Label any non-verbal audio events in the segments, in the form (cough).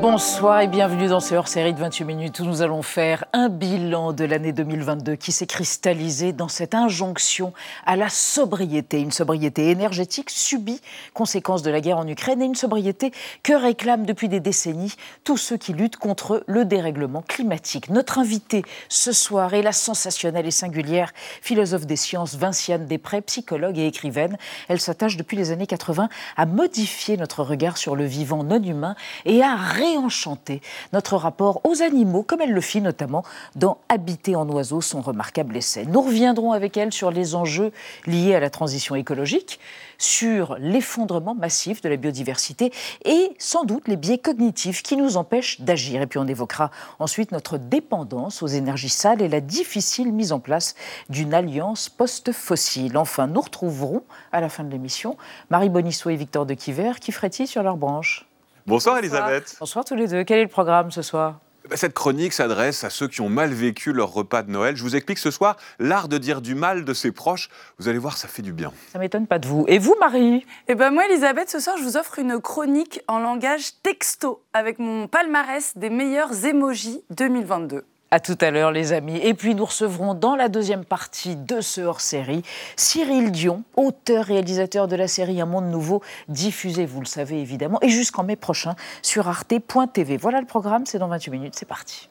Bonsoir et bienvenue dans ce hors-série de 28 minutes où nous allons faire un bilan de l'année 2022 qui s'est cristallisé dans cette injonction à la sobriété, une sobriété énergétique subie, conséquence de la guerre en Ukraine et une sobriété que réclament depuis des décennies tous ceux qui luttent contre le dérèglement climatique. Notre invitée ce soir est la sensationnelle et singulière philosophe des sciences Vinciane Després, psychologue et écrivaine. Elle s'attache depuis les années 80 à modifier notre regard sur le vivant non humain et à réenchanter notre rapport aux animaux, comme elle le fit notamment dans Habiter en oiseau, son remarquable essai. Nous reviendrons avec elle sur les enjeux liés à la transition écologique, sur l'effondrement massif de la biodiversité et sans doute les biais cognitifs qui nous empêchent d'agir. Et puis on évoquera ensuite notre dépendance aux énergies sales et la difficile mise en place d'une alliance post-fossile. Enfin, nous retrouverons à la fin de l'émission Marie Bonisseau et Victor de Quiver qui frétillent sur leurs branches. Bonsoir, Elisabeth. Bonsoir tous les deux. Quel est le programme ce soir bah, cette chronique s'adresse à ceux qui ont mal vécu leur repas de Noël. Je vous explique ce soir l'art de dire du mal de ses proches. Vous allez voir, ça fait du bien. Ça m'étonne pas de vous. Et vous, Marie Eh ben moi, Elisabeth, ce soir, je vous offre une chronique en langage texto avec mon palmarès des meilleurs émojis 2022. À tout à l'heure, les amis. Et puis, nous recevrons dans la deuxième partie de ce hors-série Cyril Dion, auteur-réalisateur de la série Un Monde Nouveau, diffusé, vous le savez évidemment, et jusqu'en mai prochain sur arte.tv. Voilà le programme, c'est dans 28 minutes, c'est parti.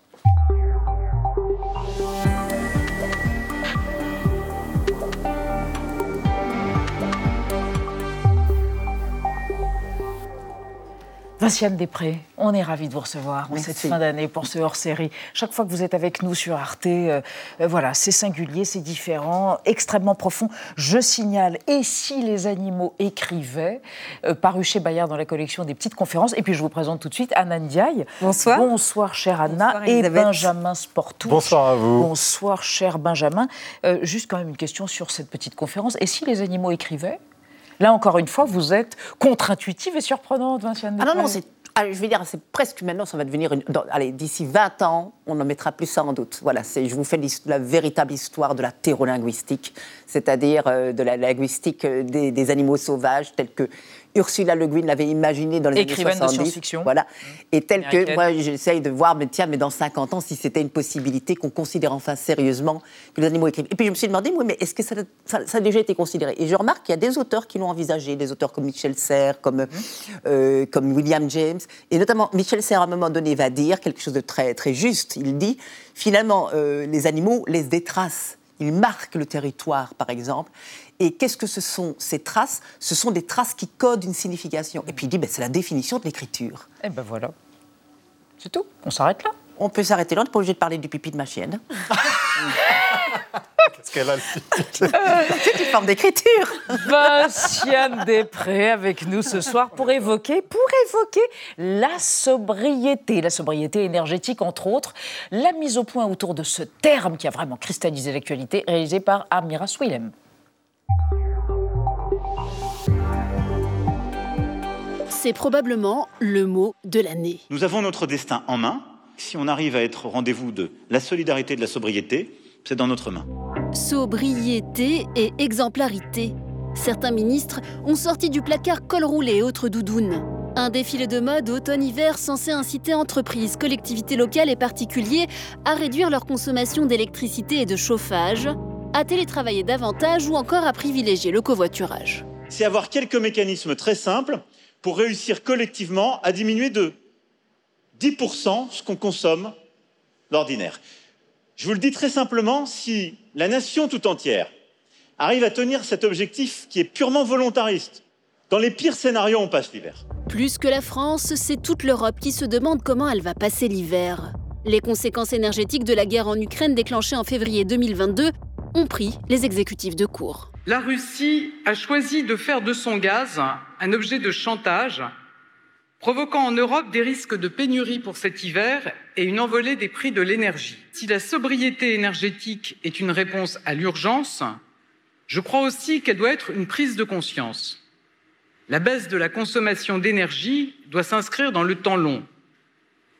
Vinciane Després, on est ravis de vous recevoir en cette fin d'année pour ce hors-série. Chaque fois que vous êtes avec nous sur Arte, euh, euh, voilà, c'est singulier, c'est différent, extrêmement profond. Je signale Et si les animaux écrivaient, euh, paru chez Bayard dans la collection des petites conférences. Et puis je vous présente tout de suite Anna Ndiaye. Bonsoir. Bonsoir, chère Anna. et Benjamin Sportou. Bonsoir à vous. Bonsoir, cher Benjamin. juste quand même une question sur cette petite conférence. Et si les animaux écrivaient? Là, encore une fois, vous êtes contre-intuitive et surprenante, Vinciane. Ah non, non, c'est ah, je vais dire, c'est presque maintenant, ça va devenir une. allez, d'ici 20 ans, on en mettra plus sans doute. Voilà, je vous fais la véritable histoire de la thérolinguistique, c'est-à-dire euh, de la linguistique euh, des, des, animaux sauvages, tels que Ursula Le Guin l'avait imaginé dans les années 70. de science-fiction. Voilà. Et tel que moi, j'essaye de voir, mais tiens, mais dans 50 ans, si c'était une possibilité qu'on considère enfin sérieusement que les animaux écrivent. Et puis je me suis demandé, oui, mais est-ce que ça, a déjà été considéré? Et je remarque qu'il y a des auteurs qui l'ont envisagé, des auteurs comme Michel Serres, comme, mmh. euh, comme William James. Et notamment, Michel Serres, à un moment donné, va dire quelque chose de très, très juste. Il dit, finalement, euh, les animaux laissent des traces. Ils marquent le territoire, par exemple. Et qu'est-ce que ce sont ces traces? Ce sont des traces qui codent une signification. Et puis il dit, ben, c'est la définition de l'écriture. Et eh ben voilà. C'est tout. On s'arrête là? On peut s'arrêter là, on n'est pas obligé de parler du pipi de ma chienne. (laughs) Qu'est-ce qu'elle a C'est une forme d'écriture. Vinciane Després avec nous ce soir pour évoquer, pour évoquer la sobriété, la sobriété énergétique entre autres, la mise au point autour de ce terme qui a vraiment cristallisé l'actualité, réalisée par Amira Swilem. C'est probablement le mot de l'année. Nous avons notre destin en main. Si on arrive à être au rendez-vous de la solidarité et de la sobriété, c'est dans notre main. Sobriété et exemplarité. Certains ministres ont sorti du placard col roulé et autres doudounes. Un défilé de mode automne-hiver censé inciter entreprises, collectivités locales et particuliers à réduire leur consommation d'électricité et de chauffage à télétravailler davantage ou encore à privilégier le covoiturage. C'est avoir quelques mécanismes très simples pour réussir collectivement à diminuer de 10% ce qu'on consomme d'ordinaire. Je vous le dis très simplement, si la nation tout entière arrive à tenir cet objectif qui est purement volontariste, dans les pires scénarios, on passe l'hiver. Plus que la France, c'est toute l'Europe qui se demande comment elle va passer l'hiver. Les conséquences énergétiques de la guerre en Ukraine déclenchée en février 2022 ont pris les exécutifs de cours. La Russie a choisi de faire de son gaz un objet de chantage, provoquant en Europe des risques de pénurie pour cet hiver et une envolée des prix de l'énergie. Si la sobriété énergétique est une réponse à l'urgence, je crois aussi qu'elle doit être une prise de conscience. La baisse de la consommation d'énergie doit s'inscrire dans le temps long.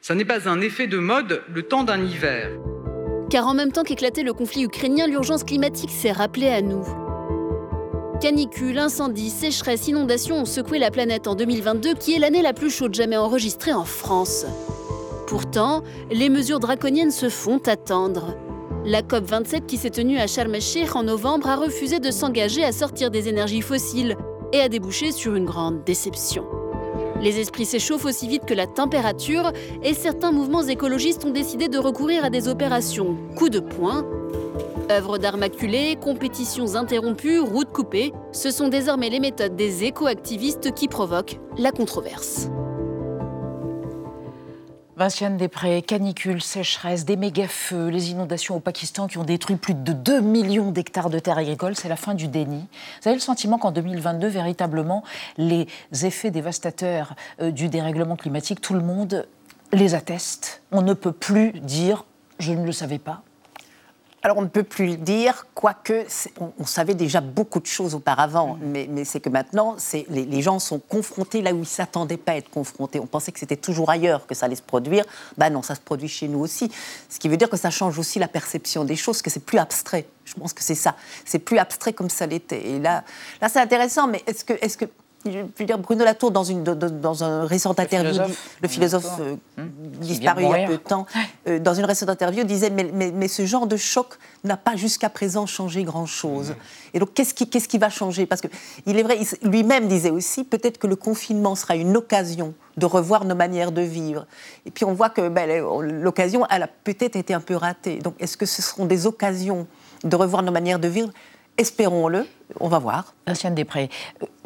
Ce n'est pas un effet de mode le temps d'un hiver. Car en même temps qu'éclatait le conflit ukrainien, l'urgence climatique s'est rappelée à nous. Canicules, incendies, sécheresses, inondations ont secoué la planète en 2022, qui est l'année la plus chaude jamais enregistrée en France. Pourtant, les mesures draconiennes se font attendre. La COP27 qui s'est tenue à Sharm en novembre a refusé de s'engager à sortir des énergies fossiles et a débouché sur une grande déception. Les esprits s'échauffent aussi vite que la température et certains mouvements écologistes ont décidé de recourir à des opérations coup de poing. Œuvres d'art maculées, compétitions interrompues, routes coupées, ce sont désormais les méthodes des éco-activistes qui provoquent la controverse. Vinciane Després, canicule, sécheresse, des méga-feux, les inondations au Pakistan qui ont détruit plus de 2 millions d'hectares de terres agricoles, c'est la fin du déni. Vous avez le sentiment qu'en 2022, véritablement, les effets dévastateurs euh, du dérèglement climatique, tout le monde les atteste. On ne peut plus dire je ne le savais pas, alors on ne peut plus le dire, quoique on, savait déjà beaucoup de choses auparavant, mm. mais, c'est que maintenant, les, les, gens sont confrontés là où ils ne s'attendaient pas à être confrontés. On pensait que c'était toujours ailleurs que ça allait se produire. Ben non, ça se produit chez nous aussi. Ce qui veut dire que ça change aussi la perception des choses, que c'est plus abstrait. Je pense que c'est ça. C'est plus abstrait comme ça l'était. Et là, là c'est intéressant, mais est-ce que, est-ce que dire, Bruno Latour, dans, une, dans un récent interview, le philosophe euh, hmm. disparu il y a peu de temps, euh, dans une récente interview, disait mais, mais, ce genre de choc n'a pas jusqu'à présent changé grand-chose. Et donc, qu'est-ce qui, qu'est-ce qui va changer? Parce qu'il est vrai, lui-même disait aussi peut-être que le confinement sera une occasion de revoir nos manières de vivre. Et puis, on voit que ben, l'occasion, elle a peut-être été un peu ratée. Donc, est-ce que ce seront des occasions de revoir nos manières de vivre? Espérons-le, on va voir. Vinciane Després,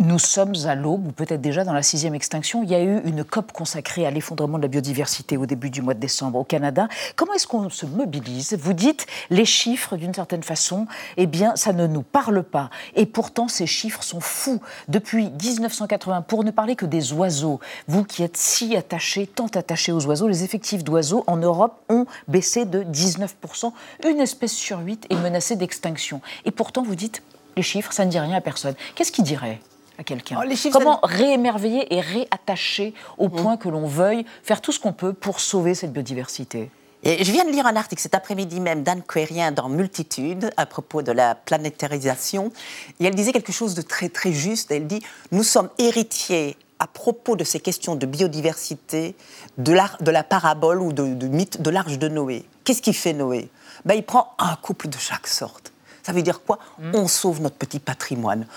nous sommes à l'aube, ou peut-être déjà dans la sixième extinction. Il y a eu une COP consacrée à l'effondrement de la biodiversité au début du mois de décembre au Canada. Comment est-ce qu'on se mobilise? Vous dites les chiffres, d'une certaine façon, eh bien, ça ne nous parle pas. Et pourtant, ces chiffres sont fous. Depuis 1980, pour ne parler que des oiseaux, vous qui êtes si attachés, tant attachés aux oiseaux, les effectifs d'oiseaux en Europe ont baissé de 19%. Une espèce sur huit est menacée d'extinction. Et pourtant, vous dites les chiffres, ça ne dit rien à personne. Qu'est-ce qui dirait à quelqu'un oh, Comment réémerveiller et réattacher au mmh. point que l'on veuille faire tout ce qu'on peut pour sauver cette biodiversité? Et je viens de lire un article cet après-midi même d'Anne Quérien dans Multitude à propos de la planétarisation. Et elle disait quelque chose de très très juste. Elle dit Nous sommes héritiers à propos de ces questions de biodiversité de la, de la parabole ou de, mythe de l'arche de Noé. Qu'est-ce qui fait Noé? Ben, Il prend un couple de chaque sorte. Ça veut dire quoi? Mm. On sauve notre petit patrimoine.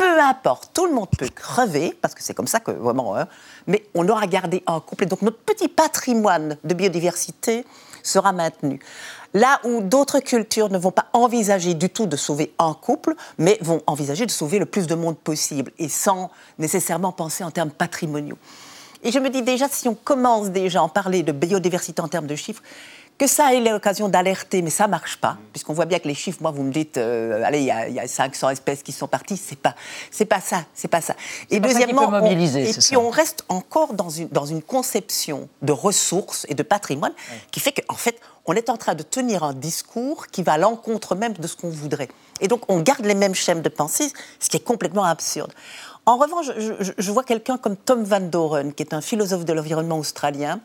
Peu importe, tout le monde peut crever, parce que c'est comme ça que vraiment, hein, mais on aura gardé un couple. Donc notre petit patrimoine de biodiversité sera maintenu. Là où d'autres cultures ne vont pas envisager du tout de sauver un couple, mais vont envisager de sauver le plus de monde possible, et sans nécessairement penser en termes patrimoniaux. Et je me dis déjà, si on commence déjà à en parler de biodiversité en termes de chiffres, que ça ait l'occasion d'alerter, mais ça marche pas, puisqu'on voit bien que les chiffres, moi, vous me dites, euh, allez, il y, a 500 espèces qui sont parties, c'est pas, c'est pas ça, c'est pas ça. Et deuxièmement, on, et puis on reste encore dans une, dans une conception de ressources et de patrimoine qui fait qu'en fait, on est en train de tenir un discours qui va à l'encontre même de ce qu'on voudrait. Et donc, on garde les mêmes schèmes de pensée, ce qui est complètement absurde. En revanche, je, je vois quelqu'un comme Tom Van Doren, qui est un philosophe de l'environnement australien,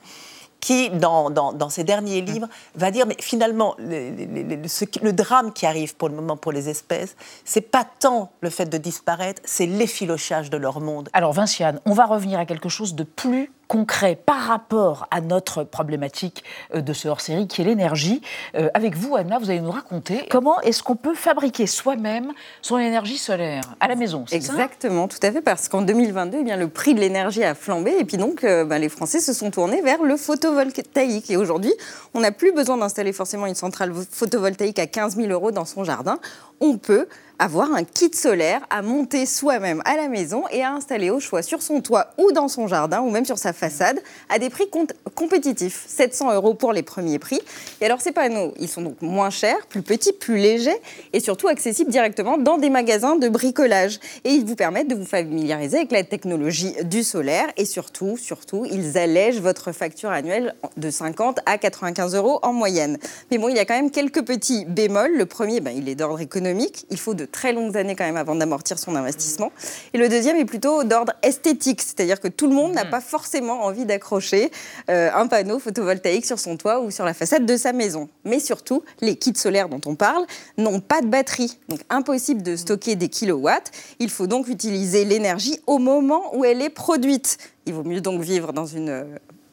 qui, dans, dans, ses derniers mmh. livres, va dire, mais finalement, le, drame qui arrive pour le moment pour les espèces, c'est pas tant le fait de disparaître, c'est l'effilochage de leur monde. Alors Vinciane, on va revenir à quelque chose de plus concret par rapport à notre problématique euh, de ce hors-série qui est l'énergie. Euh, avec vous, Anna, vous allez nous raconter comment est-ce qu'on peut fabriquer soi-même son énergie solaire à la maison. Exactement, tout à fait, parce qu'en 2022, eh bien, le prix de l'énergie a flambé et puis donc euh, ben, les Français se sont tournés vers le photovoltaïque. Et aujourd'hui, on n'a plus besoin d'installer forcément une centrale photovoltaïque à 15 000 euros dans son jardin. On peut avoir un kit solaire à monter soi-même à la maison et à installer au choix sur son toit ou dans son jardin ou même sur sa façade à des prix compétitifs. 700 euros pour les premiers prix. Et alors ces panneaux, ils sont donc moins chers, plus petits, plus légers et surtout accessibles directement dans des magasins de bricolage. Et ils vous permettent de vous familiariser avec la technologie du solaire et surtout, surtout, ils allègent votre facture annuelle de 50 à 95 euros en moyenne. Mais bon, il y a quand même quelques petits bémols. Le premier, ben, il est d'ordre économique. Il faut de très longues années quand même avant d'amortir son investissement. Et le deuxième est plutôt d'ordre esthétique, c'est-à-dire que tout le monde n'a mmh. pas forcément envie d'accrocher euh, un panneau photovoltaïque sur son toit ou sur la façade de sa maison. Mais surtout, les kits solaires dont on parle n'ont pas de batterie, donc impossible de stocker des kilowatts. Il faut donc utiliser l'énergie au moment où elle est produite. Il vaut mieux donc vivre dans une euh,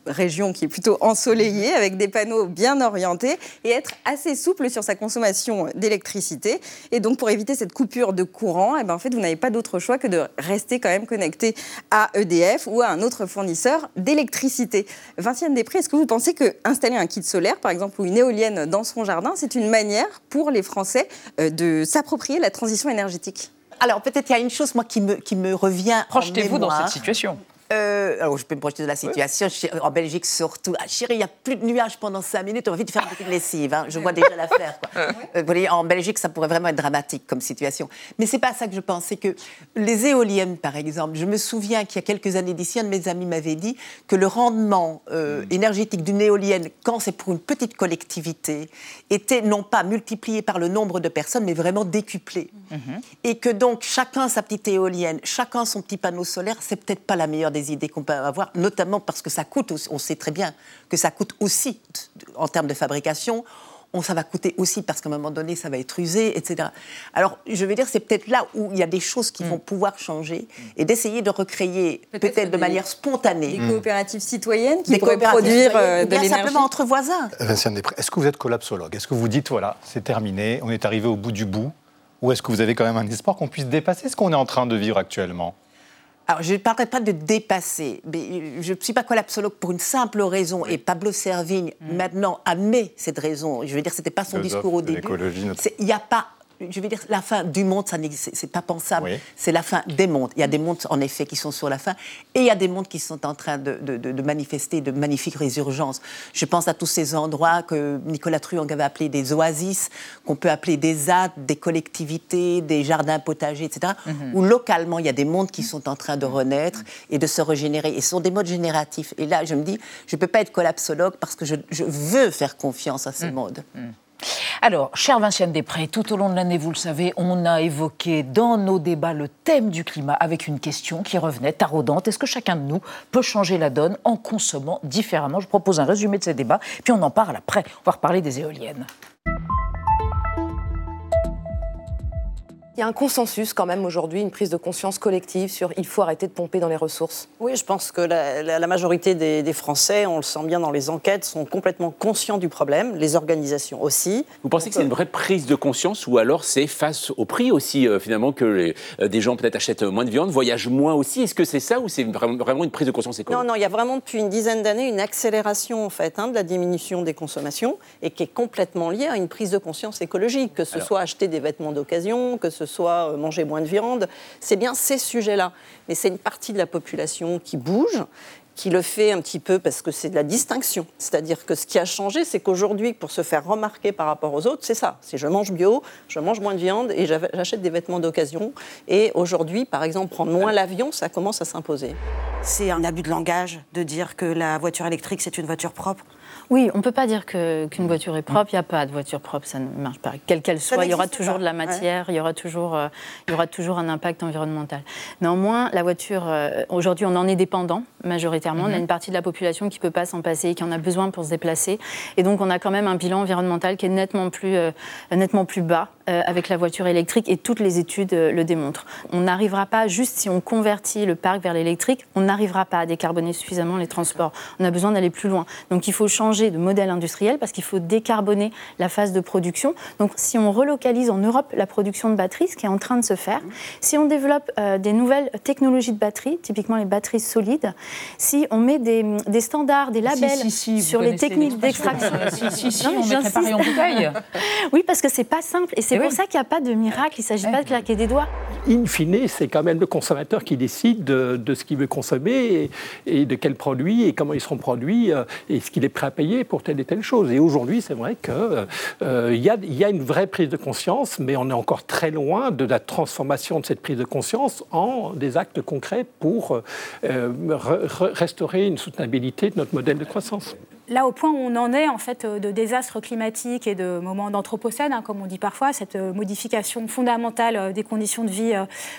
région qui est plutôt ensoleillée, avec des panneaux bien orientés, et être assez souple sur sa consommation d'électricité. Et donc, pour éviter cette coupure de courant, eh ben, en fait, vous n'avez pas d'autre choix que de rester quand même connecté à EDF ou à un autre fournisseur d'électricité. Vinciane Després, est-ce que vous pensez que installer un kit solaire, par exemple, ou une éolienne dans son jardin, c'est une manière pour les Français euh, de s'approprier la transition énergétique? Alors peut-être il y a une chose moi qui me, qui me revient. Projetez-vous dans cette situation. Euh, alors, je peux me projeter de la situation. En Belgique, surtout. Ah, chérie, il n'y a plus de nuages pendant 5 minutes. On va vite faire une lessive. Hein. Je vois déjà l'affaire. Euh, vous voyez, en Belgique, ça pourrait vraiment être dramatique comme situation. Mais c'est pas ça que je pense. C'est que les éoliennes, par exemple, je me souviens qu'il y a quelques années d'ici, un de mes amis m'avait dit que le rendement euh, énergétique d'une éolienne, quand c'est pour une petite collectivité, était non pas multiplié par le nombre de personnes, mais vraiment décuplé. Mm-hmm. Et que donc, chacun sa petite éolienne, chacun son petit panneau solaire, c'est peut-être pas la meilleure des idées qu'on peut avoir, notamment parce que ça coûte, on sait très bien que ça coûte aussi en termes de fabrication, on, ça va coûter aussi parce qu'à un moment donné, ça va être usé, etc. Alors, je veux dire, c'est peut-être là où il y a des choses qui vont mm. pouvoir changer et d'essayer de recréer, peut-être de manière spontanée. Des coopératives citoyennes qui pourraient produire euh, de l'énergie. simplement entre voisins. Vincent est-ce que vous êtes collapsologue? Est-ce que vous dites, voilà, c'est terminé, on est arrivé au bout du bout? Ou est-ce que vous avez quand même un espoir qu'on puisse dépasser ce qu'on est en train de vivre actuellement? Alors, je ne parlerai pas de dépasser, mais je ne suis pas collapsologue pour une simple raison, et Pablo Servigne, mm. maintenant, admet cette raison. Je veux dire, ce n'était pas son discours au début. Il n'y a pas je veux dire, la fin du monde, ça c'est pas pensable. C'est la fin des mondes. Il y a des mondes, en effet, qui sont sur la fin, et il y a des mondes qui sont en train de, de, manifester de magnifiques résurgences. Je pense à tous ces endroits que Nicolas Truong avait appelés des oasis, qu'on peut appeler des ZAD, des collectivités, des jardins potagers, etc., mhm. où localement, il y a des mondes qui sont en train de renaître et de se régénérer. Et ce sont des modes génératifs. Et là, je me dis, je ne peux pas être collapsologue parce que je, veux faire confiance à ces mhm. modes. Alors, chère Vinciane Després, tout au long de l'année, vous le savez, on a évoqué dans nos débats le thème du climat avec une question qui revenait taraudante. Est-ce que chacun de nous peut changer la donne en consommant différemment? Je propose un résumé de ces débats, puis on en parle après. On va reparler des éoliennes. Y a un consensus quand même aujourd'hui, une prise de conscience collective sur il faut arrêter de pomper dans les ressources. Oui, je pense que la, majorité des, Français, on le sent bien dans les enquêtes, sont complètement conscients du problème, les organisations aussi. Vous pensez que c'est une vraie prise de conscience ou alors c'est face au prix aussi euh, finalement que euh, des gens peut-être achètent moins de viande, voyagent moins aussi? Est-ce que c'est ça ou c'est vraiment une prise de conscience écologique Non, non, il y a vraiment depuis une dizaine d'années une accélération en fait hein, de la diminution des consommations et qui est complètement liée à une prise de conscience écologique, que ce soit acheter des vêtements d'occasion, que ce ce soit euh, manger moins de viande, c'est bien ces sujets-là. Mais c'est une partie de la population qui bouge, qui le fait un petit peu parce que c'est de la distinction. C'est-à-dire que ce qui a changé, c'est qu'aujourd'hui, pour se faire remarquer par rapport aux autres, c'est ça. C'est je mange bio, je mange moins de viande et j'achète des vêtements d'occasion. Et aujourd'hui, par exemple, prendre moins l'avion, ça commence à s'imposer. C'est un abus de langage de dire que la voiture électrique, c'est une voiture propre. Oui, on ne peut pas dire qu'une voiture est propre. Il n'y a pas de voiture propre, ça ne marche pas. Quelle qu'elle soit, il y aura toujours de la matière, il, y aura toujours, euh, il y aura toujours un impact environnemental. Néanmoins, la voiture, euh, aujourd'hui, on en est dépendant majoritairement. On a mhm. une partie de la population qui ne peut pas s'en passer, qui en a besoin pour se déplacer. Et donc, on a quand même un bilan environnemental qui est nettement plus, euh, nettement plus bas avec la voiture électrique et toutes les études le démontrent. On n'arrivera pas, juste si on convertit le parc vers l'électrique, on n'arrivera pas à décarboner suffisamment les transports. On a besoin d'aller plus loin. Donc, il faut changer de modèle industriel parce qu'il faut décarboner la phase de production. Donc si on relocalise en Europe la production de batteries, ce qui est en train de se faire, si on développe euh, des nouvelles technologies de batteries, typiquement les batteries solides, si on met des, des standards, des labels sur les techniques d'extraction. si, si, on met préparé en bouteille. (laughs) oui, parce que c'est pas simple. Et c'est pour ça qu'il n'y a pas de miracle. Il ne s'agit pas de claquer des doigts. In fine, c'est quand même le consommateur qui décide de, ce qu'il veut consommer et, de quels produits et comment ils seront produits euh, et ce qu'il est prêt à payer pour telle et telle chose. Et aujourd'hui, c'est vrai qu'il euh, y, a, une vraie prise de conscience, mais on est encore très loin de la transformation de cette prise de conscience en des actes concrets pour euh, restaurer une soutenabilité de notre modèle de croissance là, au point où on en est, en fait, de désastres climatiques et de moments d'anthropocène, hein, comme on dit parfois, cette modification fondamentale des conditions de vie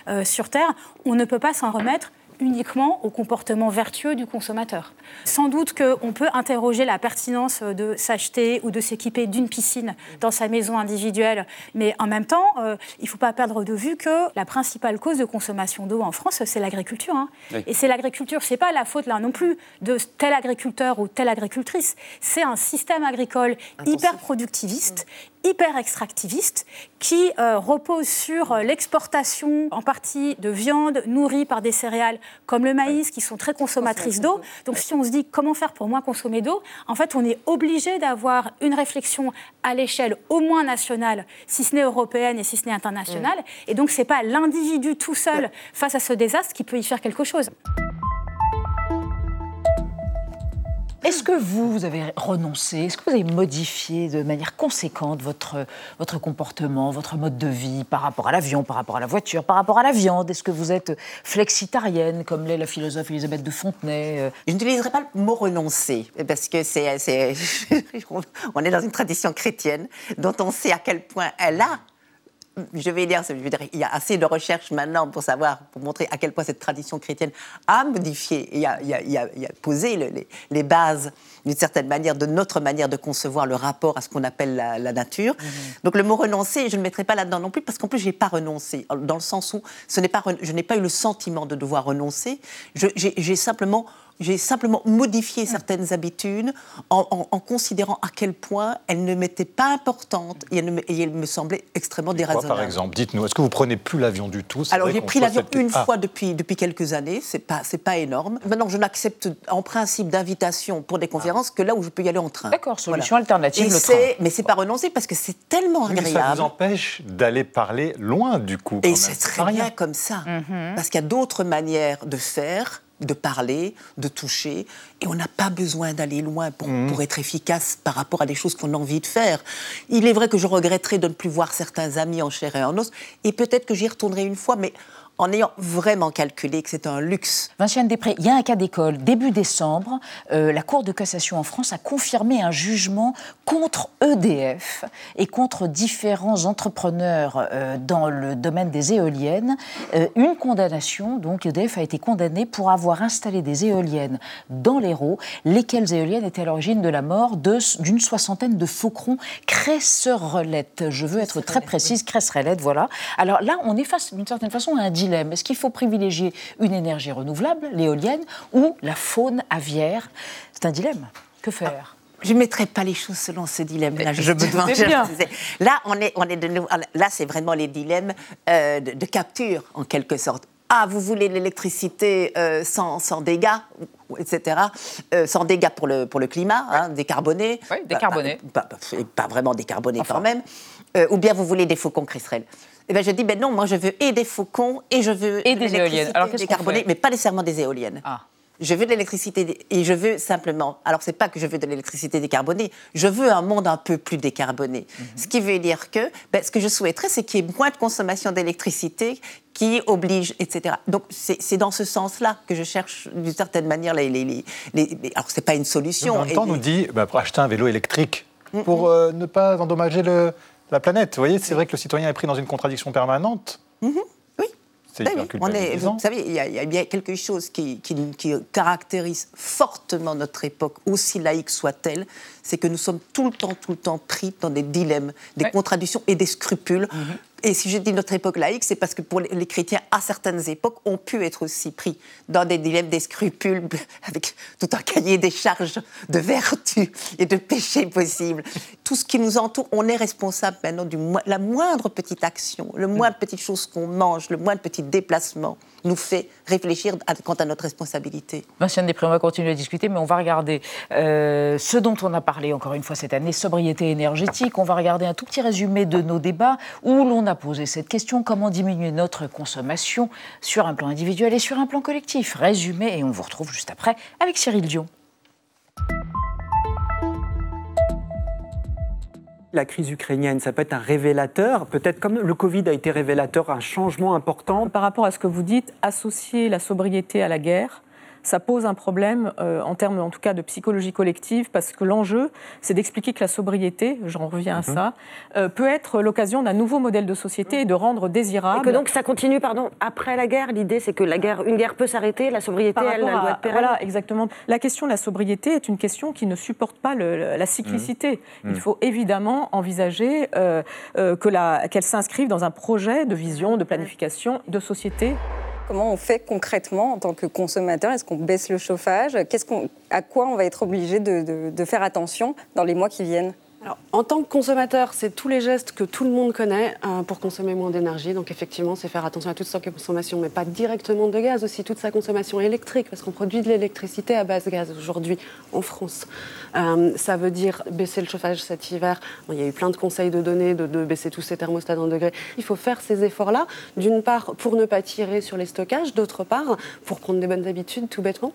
euh, sur Terre, on ne peut pas s'en remettre uniquement au comportement vertueux du consommateur. Sans doute qu'on peut interroger la pertinence de s'acheter ou de s'équiper d'une piscine dans sa maison individuelle, mais en même temps, euh, il ne faut pas perdre de vue que la principale cause de consommation d'eau en France, c'est l'agriculture. Hein. Et c'est l'agriculture, ce n'est pas la faute là non plus de tel agriculteur ou telle agricultrice, c'est un système agricole hyper productiviste, hyper extractiviste qui euh, repose sur euh, l'exportation en partie de viande nourrie par des céréales comme le maïs qui sont très consommatrices d'eau. Donc si on se dit comment faire pour moins consommer d'eau, en fait on est obligé d'avoir une réflexion à l'échelle au moins nationale, si ce n'est européenne et si ce n'est internationale. Et donc c'est pas l'individu tout seul face à ce désastre qui peut y faire quelque chose. Est-ce que vous, avez renoncé Est-ce que vous avez modifié de manière conséquente votre, votre comportement, votre mode de vie par rapport à l'avion, par rapport à la voiture, par rapport à la viande? Est-ce que vous êtes flexitarienne, comme l'est la philosophe Elisabeth de Fontenay euh? Je n'utiliserai pas le mot renoncer, parce que c'est, (laughs) on est dans une tradition chrétienne dont on sait à quel point elle a je vais dire, je dire, il y a assez de recherches maintenant pour savoir, pour montrer à quel point cette tradition chrétienne a modifié et a, posé les, bases, d'une certaine manière, de notre manière de concevoir le rapport à ce qu'on appelle la, nature. Mhm. Donc le mot renoncer, je ne le mettrai pas là-dedans non plus, parce qu'en plus, je n'ai pas renoncé, dans le sens où ce pas, je n'ai pas eu le sentiment de devoir renoncer. J'ai simplement j'ai simplement modifié certaines habitudes en, considérant à quel point elles ne m'étaient pas importantes et elles, me, semblaient extrêmement déraisonnables. par exemple Dites-nous, est-ce que vous prenez plus l'avion du tout Alors j'ai pris l'avion une ah. fois depuis, depuis quelques années, c'est pas, pas énorme. Maintenant, je n'accepte en principe d'invitation pour des conférences que là où je peux y aller en train. D'accord, solution alternative, le train. Mais c'est pas renoncer parce que c'est tellement agréable. Mais ça vous empêche d'aller parler loin du coup. et c'est très bien comme ça, mhm. parce qu'il y a d'autres manières de faire de parler, de toucher, et on n'a pas besoin d'aller loin pour, mmh. pour, être efficace par rapport à des choses qu'on a envie de faire. Il est vrai que je regretterais de ne plus voir certains amis en chair et en os, et peut-être que j'y retournerai une fois, mais en ayant vraiment calculé que c'est un luxe. Vinciane Després, il y a un cas d'école. Début décembre, euh, la Cour de cassation en France a confirmé un jugement contre EDF et contre différents entrepreneurs euh, dans le domaine des éoliennes. Euh, une condamnation, donc EDF a été condamné pour avoir installé des éoliennes dans l'Hérault, lesquelles éoliennes étaient à l'origine de la mort d'une soixantaine de faucons cresserelettes. Je veux être très précise, cresserelettes, voilà. Alors là, on est face d'une certaine façon à un est-ce qu'il faut privilégier une énergie renouvelable, l'éolienne, ou la faune aviaire? C'est un dilemme. Que faire? je ne mettrai pas les choses selon ce dilemme-là. Je, me doutais bien. Là, on est, on est de Là, c'est vraiment les dilemmes euh, de, capture, en quelque sorte. Ah, vous voulez l'électricité euh, sans, sans, dégâts, etc., euh, sans dégâts pour le, pour le climat, hein, décarboné. Oui, décarboné. Pas, pas, vraiment décarboné quand même. ou bien vous voulez des faucons crisserelles. Eh ben, je dis, ben non, moi je veux et des faucons et je veux et des éoliennes. Alors décarbonée, mais pas nécessairement des éoliennes. Ah. Je veux de l'électricité et je veux simplement. Alors c'est pas que je veux de l'électricité décarbonée, je veux un monde un peu plus décarboné. Mhm. Ce qui veut dire que ben, ce que je souhaiterais, c'est qu'il y ait moins de consommation d'électricité qui oblige, etc. Donc c'est dans ce sens-là que je cherche d'une certaine manière les. les, les, les alors c'est pas une solution. En même temps, on nous dit ben, pour acheter un vélo électrique mm-hmm. pour euh, ne pas endommager le, la planète. Vous voyez, c'est vrai que le citoyen est pris dans une contradiction permanente. Mhm. Oui. C'est on est, vous savez, il y, a bien quelque chose qui, caractérise fortement notre époque, aussi laïque soit-elle, c'est que nous sommes tout le temps, tout le temps pris dans des dilemmes, des contradictions et des scrupules. Mhm. Et si je dis notre époque laïque, c'est parce que pour les chrétiens, à certaines époques, ont pu être aussi pris dans des dilemmes, des scrupules, (laughs) avec tout un cahier des charges de vertu et de péché possible. Tout ce qui nous entoure, on est responsable maintenant de la moindre petite action, le moindre petite chose qu'on mange, le moindre petit déplacement nous fait réfléchir quant à notre responsabilité. Vinciane Després, on va continuer à discuter, mais on va regarder euh, ce dont on a parlé encore une fois cette année, sobriété énergétique. On va regarder un tout petit résumé de nos débats où l'on a posé cette question comment diminuer notre consommation sur un plan individuel et sur un plan collectif. Résumé, et on vous retrouve juste après avec Cyril Dion. La crise ukrainienne, ça peut être un révélateur, peut-être comme le Covid a été révélateur, un changement important. Par rapport à ce que vous dites, associer la sobriété à la guerre, ça pose un problème en termes, en tout cas, de psychologie collective, parce que l'enjeu, c'est d'expliquer que la sobriété, j'en reviens à mhm. ça, peut être l'occasion d'un nouveau modèle de société et de rendre désirable. Et que donc ça continue, pardon, après la guerre. L'idée, c'est que la guerre, une guerre peut s'arrêter, la sobriété, elle, elle, doit être pérenne. Voilà, exactement. La question de la sobriété est une question qui ne supporte pas la cyclicité. Mmh. Il mmh. faut évidemment envisager euh, euh, qu'elle s'inscrive dans un projet de vision, de planification, de société. Comment on fait concrètement en tant que consommateur? Est-ce qu'on baisse le chauffage? À quoi on va être obligé de faire attention dans les mois qui viennent? En tant que consommateur, c'est tous les gestes que tout le monde connaît euh, pour consommer moins d'énergie. Donc effectivement, c'est faire attention à toute sa consommation, mais pas directement de gaz, aussi toute sa consommation électrique, parce qu'on produit de l'électricité à base gaz aujourd'hui en France. Euh, ça veut dire baisser le chauffage cet hiver. il y a eu plein de conseils de données de, baisser tous ces thermostats en degrés. Il faut faire ces efforts-là, d'une part pour ne pas tirer sur les stockages, d'autre part pour prendre des bonnes habitudes, tout bêtement.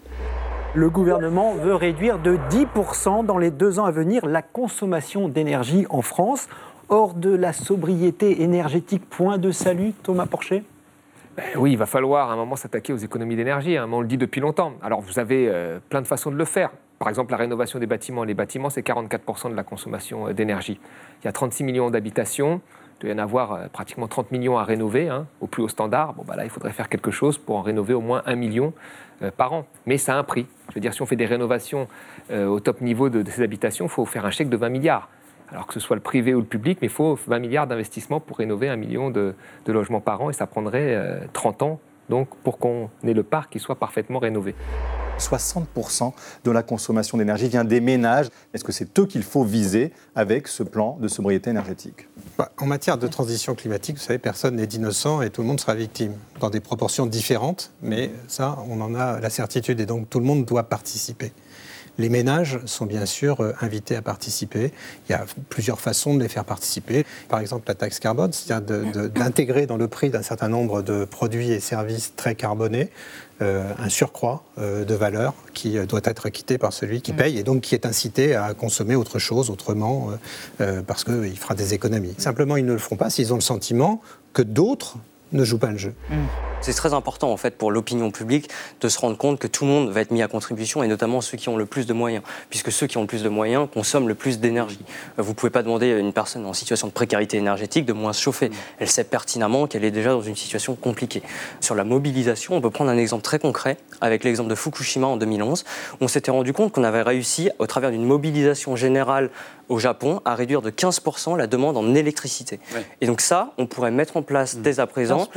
Le gouvernement veut réduire de 10% dans les deux ans à venir la consommation d'énergie en France. Hors de la sobriété énergétique, point de salut, Thomas Porcher? Ben oui, il va falloir à un moment s'attaquer aux économies d'énergie. Hein, on le dit depuis longtemps. Alors vous avez euh, plein de façons de le faire. Par exemple, la rénovation des bâtiments. Les bâtiments, c'est 44% de la consommation euh, d'énergie. Il y a 36 millions d'habitations. Il doit y en avoir euh, pratiquement 30 millions à rénover hein, au plus haut standard. Bon, bah là, il faudrait faire quelque chose pour en rénover au moins un million par an. Mais ça a un prix. Je veux dire, si on fait des rénovations au top niveau de, ces habitations, il faut faire un chèque de 20 milliards alors que ce soit le privé ou le public, mais il faut 20 milliards d'investissements pour rénover un million de, logements par an, et ça prendrait 30 ans donc pour qu'on ait le parc qui soit parfaitement rénové. 60% de la consommation d'énergie vient des ménages. Est-ce que c'est eux qu'il faut viser avec ce plan de sobriété énergétique? Bah, En matière de transition climatique, vous savez, personne n'est innocent et tout le monde sera victime, dans des proportions différentes, mais ça, on en a la certitude et donc tout le monde doit participer. Les ménages sont bien sûr euh, invités à participer. Il y a plusieurs façons de les faire participer. Par exemple, la taxe carbone, c'est-à-dire d'intégrer dans le prix d'un certain nombre de produits et services très carbonés euh, un surcroît euh, de valeur qui doit être acquitté par celui qui paye et donc qui est incité à consommer autre chose autrement parce qu'il fera des économies. Simplement, ils ne le feront pas s'ils ont le sentiment que d'autres ne jouent pas le jeu. Mm. C'est très important en fait pour l'opinion publique de se rendre compte que tout le monde va être mis à contribution et notamment ceux qui ont le plus de moyens, puisque ceux qui ont le plus de moyens consomment le plus d'énergie. Euh, vous ne pouvez pas demander à une personne en situation de précarité énergétique de moins se chauffer. Elle sait pertinemment qu'elle est déjà dans une situation compliquée. Sur la mobilisation, on peut prendre un exemple très concret avec l'exemple de Fukushima en 2011. On s'était rendu compte qu'on avait réussi, au travers d'une mobilisation générale au Japon, à réduire de 15% la demande en électricité. Et donc ça, on pourrait mettre en place mmh. dès à présent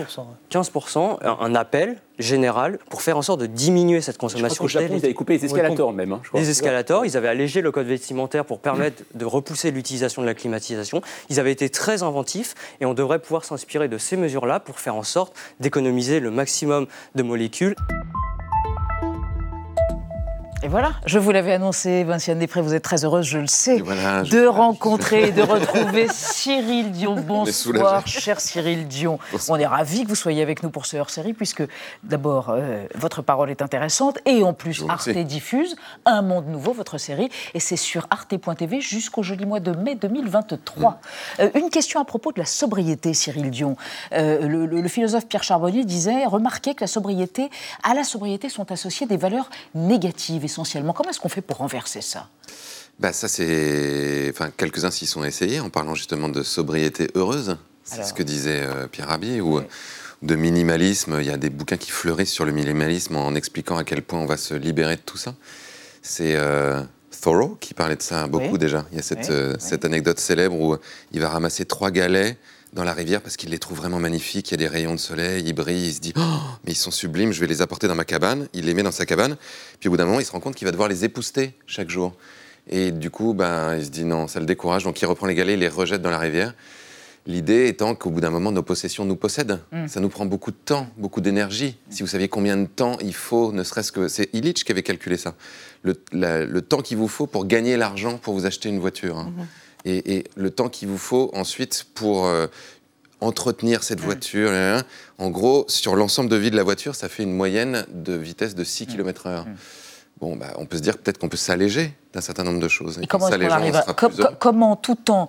15%, 15% un appel général pour faire en sorte de diminuer cette consommation. Au Japon, ils avaient coupé les escalators même. Hein, les escalators, ils avaient allégé le code vestimentaire pour permettre de repousser l'utilisation de la climatisation. Ils avaient été très inventifs et on devrait pouvoir s'inspirer de ces mesures-là pour faire en sorte d'économiser le maximum de molécules. Et voilà, je vous l'avais annoncé, Vinciane Després, vous êtes très heureuse, je le sais, de rencontrer, de retrouver Cyril Dion. (laughs) Bonsoir, cher Cyril Dion. On est ravis que vous soyez avec nous pour ce hors-série, puisque d'abord, euh, votre parole est intéressante, et en plus, Arte diffuse Un Monde Nouveau, votre série, et c'est sur arte.tv jusqu'au joli mois de mai 2023. Mm. Euh, une question à propos de la sobriété, Cyril Dion. Euh, le, le, philosophe Pierre Charbonnier disait, remarquez que la sobriété, à la sobriété sont associées des valeurs négatives essentiellement. Comment est-ce qu'on fait pour renverser ça? Bah ça c'est, enfin quelques-uns s'y sont essayés en parlant justement de sobriété heureuse, c'est ce que disait euh, Pierre Rabhi, ou de minimalisme. Il y a des bouquins qui fleurissent sur le minimalisme en expliquant à quel point on va se libérer de tout ça. C'est euh, Thoreau qui parlait de ça beaucoup déjà. Il y a cette, euh, cette anecdote célèbre où il va ramasser trois galets dans la rivière parce qu'il les trouve vraiment magnifiques. Il y a des rayons de soleil, ils brillent, il se dit oh, mais ils sont sublimes, je vais les apporter dans ma cabane. Il les met dans sa cabane. Puis au bout d'un moment, il se rend compte qu'il va devoir les épouster chaque jour. Et du coup, ben, il se dit non, ça le décourage. Donc il reprend les galets, il les rejette dans la rivière. L'idée étant qu'au bout d'un moment, nos possessions nous possèdent. Mm. Ça nous prend beaucoup de temps, beaucoup d'énergie. Si vous saviez combien de temps il faut, ne serait-ce que. C'est Illich qui avait calculé ça. Le, temps qu'il vous faut pour gagner l'argent pour vous acheter une voiture. Hein. Mm-hmm et, le temps qu'il vous faut ensuite pour euh, entretenir cette voiture. En gros, sur l'ensemble de vie de la voiture, ça fait une moyenne de vitesse de 6 km/h. Bon, bah, on peut se dire peut-être qu'on peut s'alléger d'un certain nombre de choses. comment, comment tout en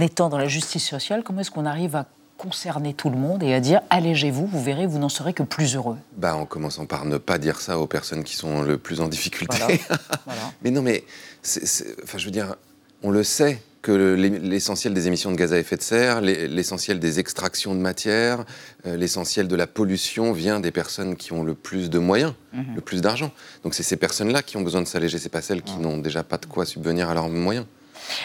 étant dans la justice sociale, comment est-ce qu'on arrive à concerner tout le monde et à dire allégez-vous, vous verrez, vous n'en serez que plus heureux? Bah, En commençant par ne pas dire ça aux personnes qui sont le plus en difficulté. (laughs) mais non, mais enfin, je veux dire, on le sait que l'essentiel des émissions de gaz à effet de serre, l'essentiel des extractions de matière, euh, l'essentiel de la pollution vient des personnes qui ont le plus de moyens, mhm. le plus d'argent. Donc c'est ces personnes-là qui ont besoin de s'alléger, c'est pas celles qui n'ont déjà pas de quoi subvenir à leurs moyens.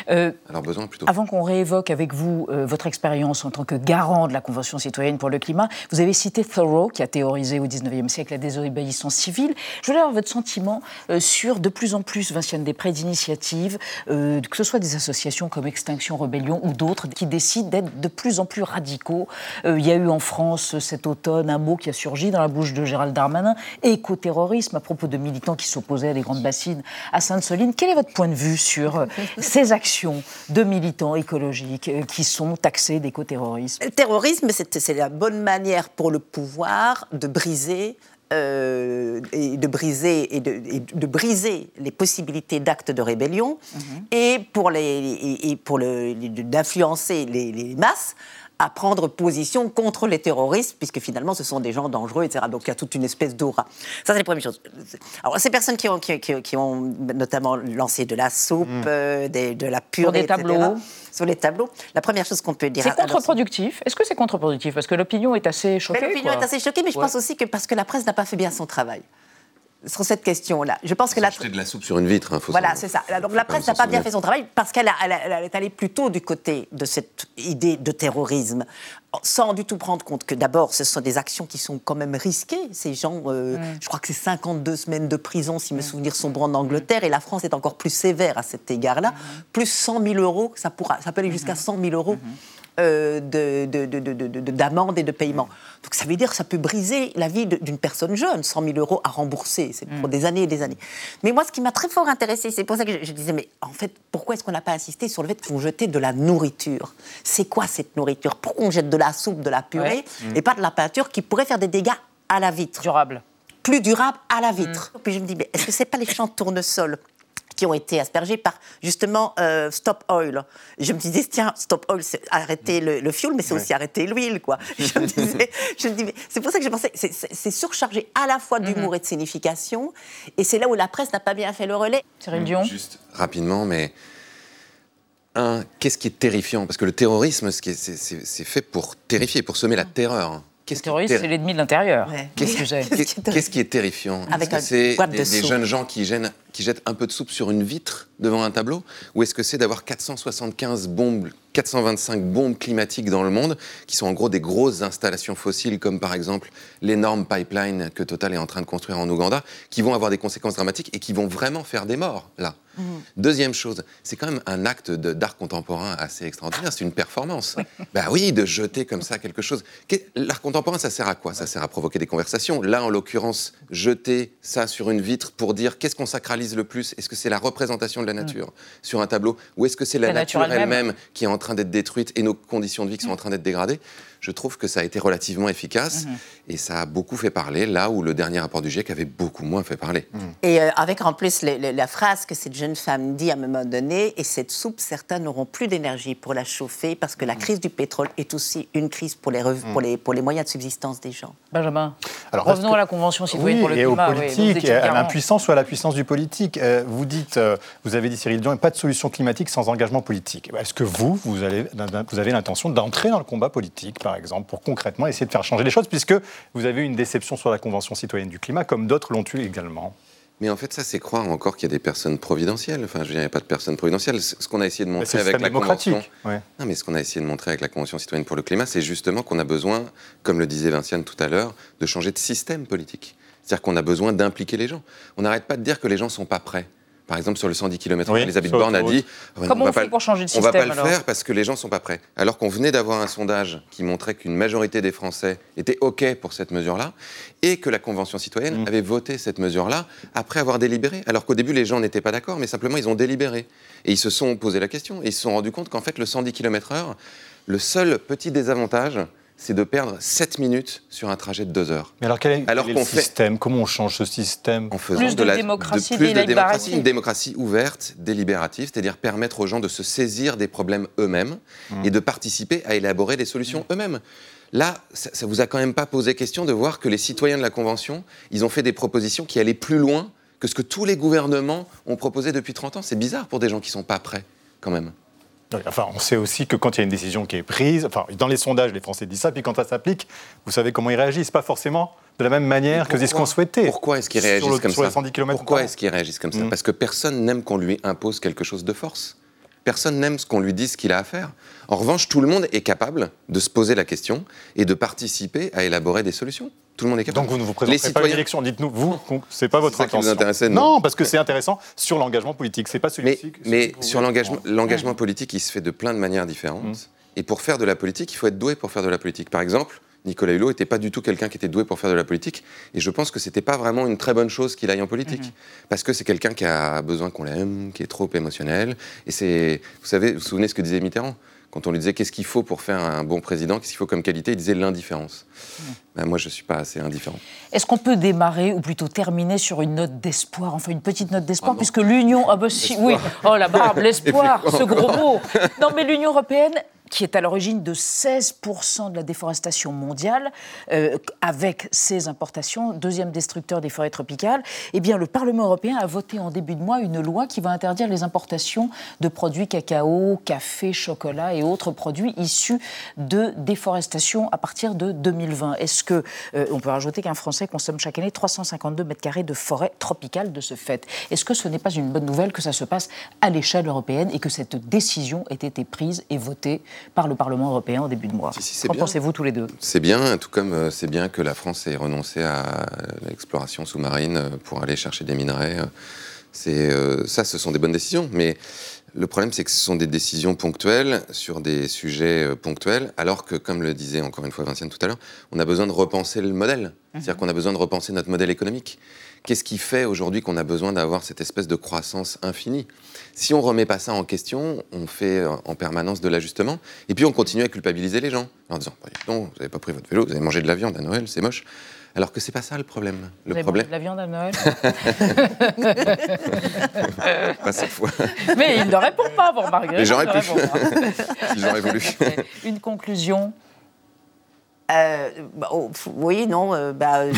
Euh, Alors besoin plutôt. Avant qu'on réévoque avec vous euh, votre expérience en tant que garant de la Convention citoyenne pour le climat, vous avez cité Thoreau, qui a théorisé au 19e siècle la désobéissance civile. Je voulais avoir votre sentiment euh, sur de plus en plus, Vinciane, des prêts d'initiative, que ce soit des associations comme Extinction Rebellion ou d'autres, qui décident d'être de plus en plus radicaux. il y a eu en France cet automne un mot qui a surgi dans la bouche de Gérald Darmanin, écoterrorisme, à propos de militants qui s'opposaient à des grandes bassines à Sainte-Soline. Quel est votre point de vue sur ces (laughs) actions de militants écologiques euh, qui sont taxés d'écoterrorisme Le terrorisme, c'est la bonne manière pour le pouvoir de briser euh, et de briser et de, briser les possibilités d'actes de rébellion mhm. et pour les et, pour d'influencer les, les, masses à prendre position contre les terroristes, puisque finalement ce sont des gens dangereux, etc. Donc il y a toute une espèce d'aura. Ça, c'est la première chose. Alors, ces personnes qui ont, qui, ont notamment lancé de la soupe, mm. euh, de la purée, sur des tableaux. sur les tableaux, la première chose qu'on peut dire. C'est contre-productif. Est-ce que c'est contre-productif? Parce que l'opinion est assez choquée. L'opinion est assez choquée, mais je pense aussi que parce que la presse n'a pas fait bien son travail sur cette question-là. Je pense que la... de la soupe sur une vitre. Hein, voilà, c'est ça. Donc la presse n'a pas bien fait son travail parce qu'elle est allée plutôt du côté de cette idée de terrorisme, sans du tout prendre compte que d'abord, ce sont des actions qui sont quand même risquées. Ces gens, euh, mm. je crois que c'est 52 semaines de prison, si mes mm. souvenirs sont bons, en Angleterre, et la France est encore plus sévère à cet égard-là. Mm. Plus 100 000 euros, ça, pourra, ça peut aller jusqu'à 100 000 euros. Euh, d'amende et de paiement. Donc ça veut dire que ça peut briser la vie d'une personne jeune, 100 000 euros à rembourser, c'est pour mm. des années et des années. Mais moi, ce qui m'a très fort intéressé, c'est pour ça que je, disais, mais en fait, pourquoi est-ce qu'on n'a pas insisté sur le fait qu'on jetait de la nourriture? C'est quoi cette nourriture? Pourquoi on jette de la soupe, de la purée, et pas de la peinture qui pourrait faire des dégâts à la vitre? Durable. Plus durable à la vitre. Mm. Puis je me dis, mais est-ce que c'est pas les champs de tournesol qui ont été aspergés par justement euh, Stop Oil. Je me disais, tiens, Stop Oil, c'est arrêter le, le fuel, mais c'est aussi arrêter l'huile, quoi. Je me (laughs) disais, c'est pour ça que je pensais, c'est surchargé à la fois d'humour mhm. et de signification, et c'est là où la presse n'a pas bien fait le relais. Cyril Dion Juste rapidement, mais un, qu'est-ce qui est terrifiant? Parce que le terrorisme, c'est fait pour terrifier, pour semer la terreur. Hein. Qu'est-ce terroriste, c'est l'ennemi de l'intérieur. (laughs) Qu'est-ce qui est terrifiant? Avec C'est des, des jeunes gens qui, gênent, qui jettent un peu de soupe sur une vitre devant un tableau Ou est-ce que c'est d'avoir 475 bombes 425 bombes climatiques dans le monde, qui sont en gros des grosses installations fossiles, comme par exemple l'énorme pipeline que Total est en train de construire en Ouganda, qui vont avoir des conséquences dramatiques et qui vont vraiment faire des morts, là. Mmh. Deuxième chose, c'est quand même un acte d'art contemporain assez extraordinaire, c'est une performance. bah oui, de jeter comme ça quelque chose. L'art contemporain, ça sert à quoi? Ça sert à provoquer des conversations. Là, en l'occurrence, jeter ça sur une vitre pour dire qu'est-ce qu'on sacralise le plus Est-ce que c'est la représentation de la mmh. nature sur un tableau Ou est-ce que c'est la, nature elle-même. qui est en train d'être détruite et nos conditions de vie qui sont en train d'être dégradées? Je trouve que ça a été relativement efficace mhm. et ça a beaucoup fait parler, là où le dernier rapport du GIEC avait beaucoup moins fait parler. Mhm. Et euh, avec en plus la phrase que cette jeune femme dit à un moment donné, et cette soupe, certains n'auront plus d'énergie pour la chauffer parce que la mhm. crise du pétrole est aussi une crise pour les, pour les, pour les moyens de subsistance des gens. Benjamin, Alors, revenons à la Convention citoyenne pour le et climat. Aux politiques, et à l'impuissance ou à la puissance du politique. Euh, vous dites, euh, vous avez dit Cyril Dion, pas de solution climatique sans engagement politique. Est-ce que vous, vous, allez, vous avez l'intention d'entrer dans le combat politique, par exemple, pour concrètement essayer de faire changer les choses, puisque vous avez eu une déception sur la Convention citoyenne du climat, comme d'autres l'ont eu également. Mais en fait, ça, c'est croire encore qu'il y a des personnes providentielles. Enfin, je veux dire, il n'y a pas de personnes providentielles. Ce qu'on a essayé de montrer avec la Convention. Non, mais ce qu'on a essayé de montrer avec la Convention citoyenne pour le climat, c'est justement qu'on a besoin, comme le disait Vinciane tout à l'heure, de changer de système politique. C'est-à-dire qu'on a besoin d'impliquer les gens. On n'arrête pas de dire que les gens ne sont pas prêts. Par exemple, sur le 110 km, Elisabeth Borne a dit Comment on, va pour changer de système On ne va pas le faire parce que les gens ne sont pas prêts. Alors qu'on venait d'avoir un sondage qui montrait qu'une majorité des Français étaient OK pour cette mesure-là et que la Convention citoyenne mm. avait voté cette mesure-là après avoir délibéré. Alors qu'au début, les gens n'étaient pas d'accord, mais simplement, ils ont délibéré. Et ils se sont posé la question et ils se sont rendus compte qu'en fait, le 110 km/h, le seul petit désavantage, c'est de perdre 7 minutes sur un trajet de 2 heures. Mais alors quel est, alors quel est le système? Comment on change ce système? En faisant plus de, la, démocratie, de plus de démocratie, une démocratie ouverte, délibérative, c'est-à-dire permettre aux gens de se saisir des problèmes eux-mêmes mmh. et de participer à élaborer des solutions mmh. eux-mêmes. Là, ça, ça vous a quand même pas posé question de voir que les citoyens de la Convention, ils ont fait des propositions qui allaient plus loin que ce que tous les gouvernements ont proposé depuis 30 ans. C'est bizarre pour des gens qui sont pas prêts, quand même. Enfin, on sait aussi que quand il y a une décision qui est prise, enfin, dans les sondages, les Français disent ça, puis quand ça s'applique, vous savez comment ils réagissent. Pas forcément de la même manière que ce qu'on souhaitait. Pourquoi est-ce qu'ils réagissent le, comme ça les 110 km Pourquoi est-ce qu'ils réagissent comme ça mmh. Parce que personne n'aime qu'on lui impose quelque chose de force. Personne n'aime ce qu'on lui dise qu'il a à faire. En revanche, tout le monde est capable de se poser la question et de participer à élaborer des solutions. Tout le monde est capable. Donc vous ne vous présentez les pas citoyens... une élection. Dites-nous, vous, c'est pas votre ça qui intention. vous intéressait, non, non. parce que c'est intéressant sur l'engagement politique. C'est pas celui-ci. Mais, mais sur l'engagement, politique, il se fait de plein de manières différentes. Et pour faire de la politique, il faut être doué pour faire de la politique. Par exemple, Nicolas Hulot n'était pas du tout quelqu'un qui était doué pour faire de la politique. Et je pense que c'était pas vraiment une très bonne chose qu'il aille en politique. Parce que c'est quelqu'un qui a besoin qu'on l'aime, qui est trop émotionnel. Et c'est. Vous savez, vous vous souvenez ce que disait Mitterrand? Quand on lui disait qu'est-ce qu'il faut pour faire un bon président, qu'est-ce qu'il faut comme qualité, il disait l'indifférence. Ben, moi, je ne suis pas assez indifférent. Est-ce qu'on peut démarrer, ou plutôt terminer sur une note d'espoir, enfin une petite note d'espoir, Ah puisque l'Union. Ah bah si, oui, oh la barbe, l'espoir, (laughs) ce gros mot. Non mais l'Union européenne, qui est à l'origine de 16% de la déforestation mondiale, euh, avec ses importations, deuxième destructeur des forêts tropicales, eh bien le Parlement européen a voté en début de mois une loi qui va interdire les importations de produits cacao, café, chocolat et autres produits issus de déforestation à partir de 2020. Est-ce que euh, on peut rajouter qu'un Français consomme chaque année 352 mètres carrés de forêt tropicale de ce fait? Est-ce que ce n'est pas une bonne nouvelle que ça se passe à l'échelle européenne et que cette décision ait été prise et votée par le Parlement européen au début de mois. Qu'en pensez-vous tous les deux? C'est bien, tout comme euh, c'est bien que la France ait renoncé à l'exploration sous-marine euh, pour aller chercher des minerais. Euh, C'est euh, ça, ce sont des bonnes décisions, mais le problème, c'est que ce sont des décisions ponctuelles sur des sujets euh, ponctuels, alors que, comme le disait encore une fois Vinciane tout à l'heure, on a besoin de repenser le modèle. C'est-à-dire qu'on a besoin de repenser notre modèle économique. Qu'est-ce qui fait aujourd'hui qu'on a besoin d'avoir cette espèce de croissance infinie? Si on remet pas ça en question, on fait euh, en permanence de l'ajustement, et puis on continue à culpabiliser les gens en disant Bah, dis donc, vous n'avez pas pris votre vélo, vous avez mangé de la viande à Noël, c'est moche. Alors que c'est pas ça le problème. Vous Le avez problème, de la viande à Noël (laughs) pas cette fois. Mais il ne répond pas, vous remarquez. Mais j'aurais pu. (laughs) j'aurais voulu. (laughs) Une conclusion Euh, bah, oh, oui, non, euh, bah, non,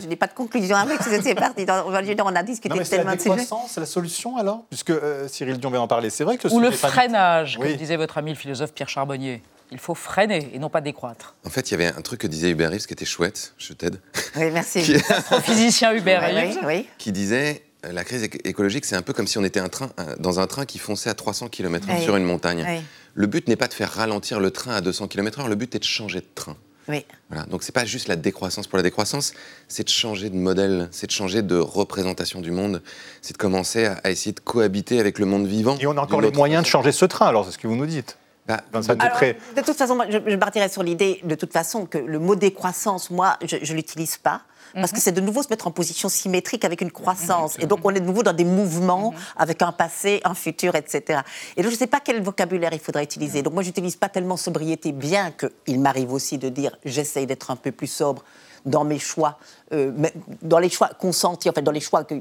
je n'ai pas, de conclusion avec c'est c'est parti. Dans- on va a discuté Non, mais tellement de sujets. c'est la solution alors? Puisque euh, Cyril Dion vient en parler. C'est vrai que Ou le freinage, comme Oui. disait votre ami le philosophe Pierre Charbonnier. Il faut freiner et non pas décroître. En fait, il y avait un truc que disait Hubert Reeves qui était chouette, je t'aide. Oui, merci. Qui- Astrophysicien (laughs) Hubert Reeves. oui, oui. qui disait euh, la crise éco- écologique, c'est un peu comme si on était un train, dans un train qui fonçait à 300 km/h Oui. sur une montagne. Oui. Le but n'est pas de faire ralentir le train à 200 km/h, le but est de changer de train. Oui. Voilà. Donc c'est pas juste la décroissance pour la décroissance, c'est de changer de modèle, c'est de changer de représentation du monde, c'est de commencer à, à essayer de cohabiter avec le monde vivant. Et on a encore les moyens de changer ce train, alors c'est ce que vous nous dites. Bah, Vincent Alors, Dupré. de toute façon, moi, je, je partirais sur l'idée, de toute façon, que le mot décroissance, moi, je ne l'utilise pas. Parce que c'est de nouveau se mettre en position symétrique avec une croissance. Et donc, on est de nouveau dans des mouvements avec un passé, un futur, etc. Et donc, je ne sais pas quel vocabulaire il faudrait utiliser. Donc, moi, je n'utilise pas tellement sobriété, bien qu'il m'arrive aussi de dire j'essaye d'être un peu plus sobre dans mes choix, euh, dans les choix consentis, en fait, dans les choix que,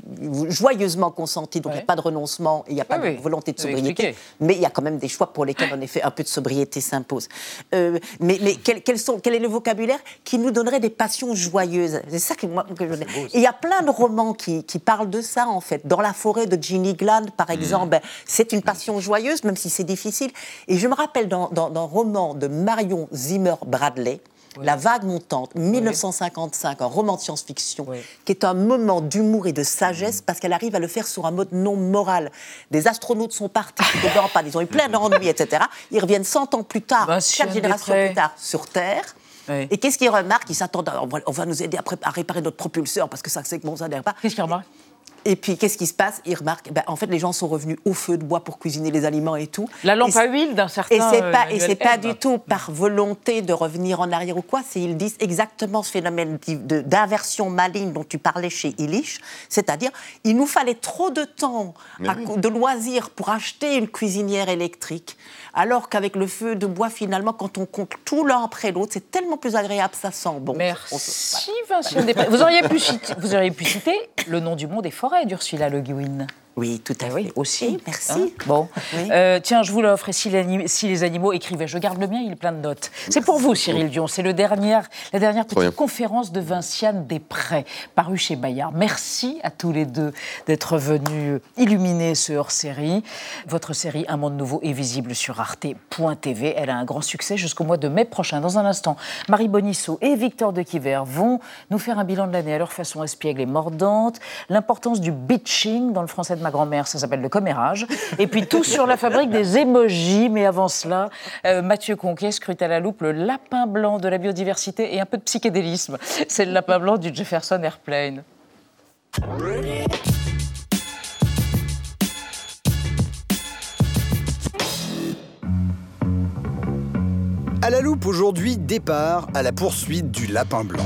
joyeusement consentis. Donc, il n'y a pas de renoncement, il n'y a pas Oui, de volonté de sobriété. Mais il y a quand même des choix pour lesquels, en effet, un peu de sobriété s'impose. Euh, mais mais quel, quels sont, quel est le vocabulaire qui nous donnerait des passions joyeuses? C'est ça que moi. que je- il y a plein de romans qui, qui parlent de ça, en fait. Dans la forêt de Ginny Glad, par exemple, ben, c'est une passion joyeuse, même si c'est difficile. Et je me rappelle dans, dans, dans un roman de Marion Zimmer Bradley. La vague montante, 1955, un roman de science-fiction, qui est un moment d'humour et de sagesse parce qu'elle arrive à le faire sur un mode non moral. Des astronautes sont partis, ils ne pas, ils ont eu plein d'ennuis, etc. Ils reviennent 100 ans plus tard, quatre générations plus tard, sur Terre. Et qu'est-ce qu'ils remarquent? Ils s'attendent, à- on va, on va nous aider à, à réparer notre propulseur parce que ça, c'est que bon, ça pas. Qu'est-ce qu'ils remarquent? Et puis, qu'est-ce qui se passe? Ils remarquent, ben, en fait, les gens sont revenus au feu de bois pour cuisiner les aliments et tout. La lampe à huile d'un certain. Et c'est pas, et c'est pas du tout par volonté de revenir en arrière ou quoi. C'est ils disent exactement ce phénomène d'inversion maligne dont tu parlais chez Illich, c'est-à-dire il nous fallait trop de temps, à de loisirs pour acheter une cuisinière électrique, alors qu'avec le feu de bois, finalement, quand on compte tout l'un après l'autre, c'est tellement plus agréable, ça sent bon. Merci Vincent. Vous auriez, pu citer, vous auriez pu citer le nom du monde des forêts d'Ursula Le Guin. Oui, tout à fait. Oui, aussi. merci. Hein bon. Euh, tiens, je vous l'offre. Et si, les animaux écrivaient, je garde le mien, il est plein de notes. C'est pour vous, Cyril Dion. C'est le dernier, la dernière petite bien. conférence de Vinciane Després, parue chez Bayard. Merci à tous les deux d'être venus illuminer ce hors-série. Votre série Un monde nouveau est visible sur arte.tv. Elle a un grand succès jusqu'au mois de mai prochain. Dans un instant, Marie Bonisseau et Victor de Quiver vont nous faire un bilan de l'année à leur façon espiègle et mordante. L'importance du bitching dans le français ma grand-mère, ça s'appelle le commérage. Et puis tout sur la fabrique des émojis. Mais avant cela, euh, Mathieu Conquet scrute à la loupe le lapin blanc de la biodiversité et un peu de psychédélisme. C'est le lapin blanc du Jefferson Airplane. À la loupe aujourd'hui, départ à la poursuite du lapin blanc.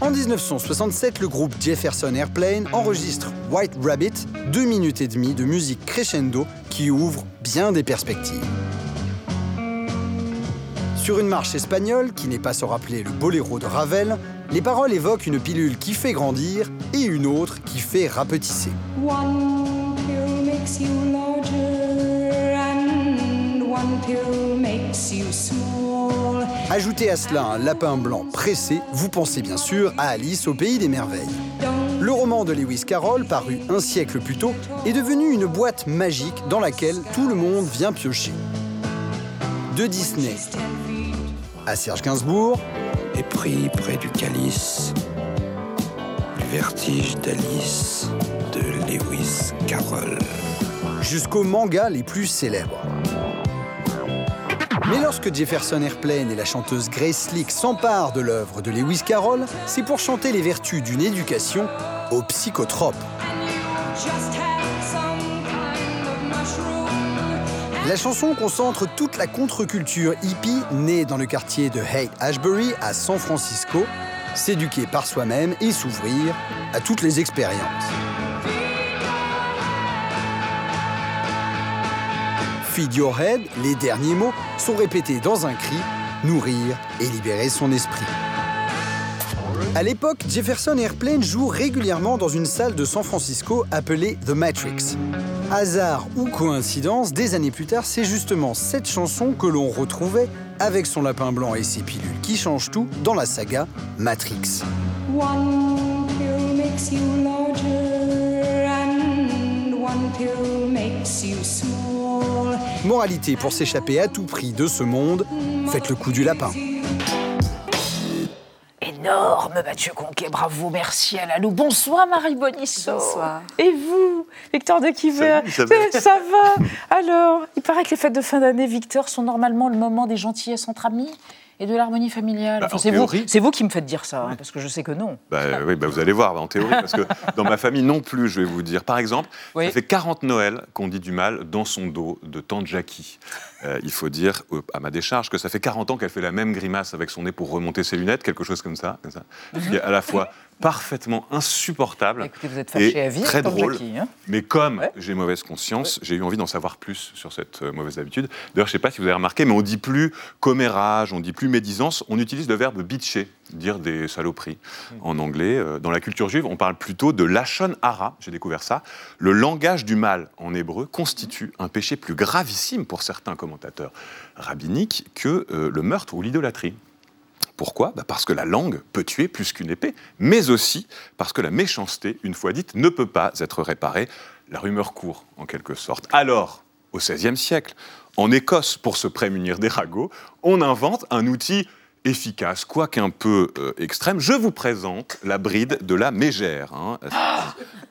En 1967, le groupe Jefferson Airplane enregistre White Rabbit, deux minutes et demie de musique crescendo qui ouvre bien des perspectives. Sur une marche espagnole, qui n'est pas sans rappeler le boléro de Ravel, les paroles évoquent une pilule qui fait grandir et une autre qui fait rapetisser. One pill makes you larger and one pill makes you small. Ajoutez à cela un lapin blanc pressé, vous pensez bien sûr à Alice au pays des merveilles. Le roman de Lewis Carroll, paru un siècle plus tôt, est devenu une boîte magique dans laquelle tout le monde vient piocher. De Disney à Serge Gainsbourg, Et pris près du calice, le vertige d'Alice de Lewis Carroll. jusqu'aux mangas les plus célèbres. Mais lorsque Jefferson Airplane et la chanteuse Grace Slick s'emparent de l'œuvre de Lewis Carroll, c'est pour chanter les vertus d'une éducation aux psychotropes. La chanson concentre toute la contre-culture hippie née dans le quartier de Haight-Ashbury à San Francisco, s'éduquer par soi-même et s'ouvrir à toutes les expériences. Your Head, les derniers mots, sont répétés dans un cri, nourrir et libérer son esprit. À l'époque, Jefferson Airplane joue régulièrement dans une salle de San Francisco appelée The Matrix. Hasard ou coïncidence, des années plus tard, c'est justement cette chanson que l'on retrouvait avec son lapin blanc et ses pilules qui changent tout dans la saga Matrix. One pill makes you larger and one pill makes you small. Moralité pour s'échapper à tout prix de ce monde, faites le coup du lapin. Énorme, Mathieu Conquet, bravo, merci à la loupe. Bonsoir Marie Bonisseau. Bonsoir. Et vous, Victor de Isabelle. Ça va Alors, il paraît que les fêtes de fin d'année, Victor, sont normalement le moment des gentillesses entre amis et de l'harmonie familiale. Bah, Enfin, c'est vous, théorie. c'est vous qui me faites dire ça, hein, parce que je sais que non. Bah, oui, bah, vous allez voir, en théorie, parce que (laughs) dans ma famille non plus, je vais vous dire. Par exemple, Oui. ça fait 40 Noël qu'on dit du mal dans son dos de tante Jackie. Euh, il faut dire, euh, à ma décharge, que ça fait 40 ans qu'elle fait la même grimace avec son nez pour remonter ses lunettes, quelque chose comme ça. Comme est à la fois parfaitement insupportable Écoutez, vous êtes fâché et à vie, très drôle. Jackie, hein. Mais comme j'ai mauvaise conscience, j'ai eu envie d'en savoir plus sur cette euh, mauvaise habitude. D'ailleurs, je ne sais pas si vous avez remarqué, mais on dit plus commérage, on dit plus médisance, on utilise le verbe bitcher, dire des saloperies en anglais. Euh, Dans la culture juive, on parle plutôt de lachon hara, j'ai découvert ça. Le langage du mal en hébreu constitue un péché plus gravissime pour certains commentateurs rabbiniques que euh, le meurtre ou l'idolâtrie. Pourquoi? Bah Parce que la langue peut tuer plus qu'une épée, mais aussi parce que la méchanceté, une fois dite, ne peut pas être réparée. La rumeur court, en quelque sorte. Alors, au XVIe siècle, en Écosse, pour se prémunir des ragots, on invente un outil efficace, quoique un peu euh, extrême. Je vous présente la bride de la mégère. hein.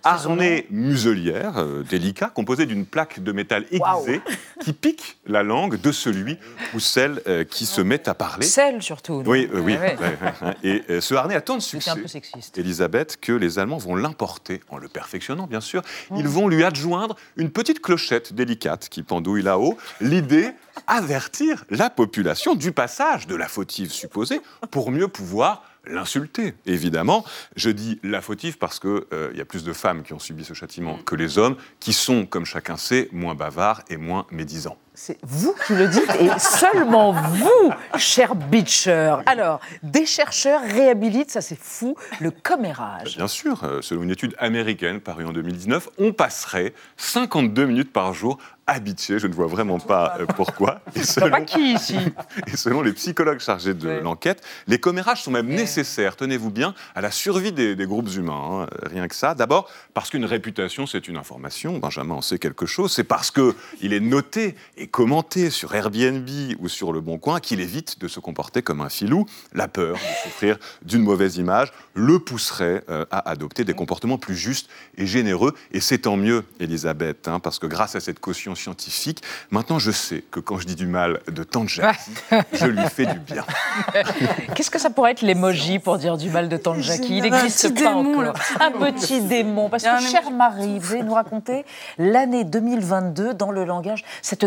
harnais muselière euh, délicat composé d'une plaque de métal aiguisée qui pique la langue de celui ou celle euh, qui se met à parler. Celle surtout. non Oui, oui. Ouais, ouais. Et euh, ce harnais a tant de succès, un peu sexiste. Elisabeth, que les Allemands vont l'importer en le perfectionnant, bien sûr. Mm. Ils vont lui adjoindre une petite clochette délicate qui pendouille là-haut. L'idée, avertir la population du passage de la fautive supposée pour mieux pouvoir l'insulter, évidemment. Je dis la fautive parce qu'il y a plus de femmes qui ont subi ce châtiment que les hommes, qui sont, comme chacun sait, moins bavards et moins médisants. C'est vous qui le dites et seulement vous, cher Beecher. Alors, des chercheurs réhabilitent, ça c'est fou, le commérage. Bien sûr, euh, selon une étude américaine parue en 2019, on passerait 52 minutes par jour habitué, je ne vois vraiment pas euh, pourquoi. (laughs) Et pas qui ici? (laughs) Et selon les psychologues chargés de l'enquête, les commérages sont même nécessaires, tenez-vous bien, à la survie des, des groupes humains. hein, rien que ça. D'abord, parce qu'une réputation, c'est une information. Benjamin en sait quelque chose. C'est parce qu'il est noté et commenté sur Airbnb ou sur Le Bon Coin qu'il évite de se comporter comme un filou. La peur de souffrir d'une mauvaise image le pousserait euh, à adopter des comportements plus justes et généreux. Et c'est tant mieux, Elisabeth, hein, parce que grâce à cette caution scientifique, maintenant je sais que quand je dis du mal de Tante Jackie, je lui fais du bien. (laughs) Qu'est-ce que ça pourrait être l'emoji pour dire du mal de Tante Jackie Il n'existe petit pas démon, encore. là. Un petit démon. Parce que, chère Marie, vous allez nous raconter l'année 2022 dans le langage, cette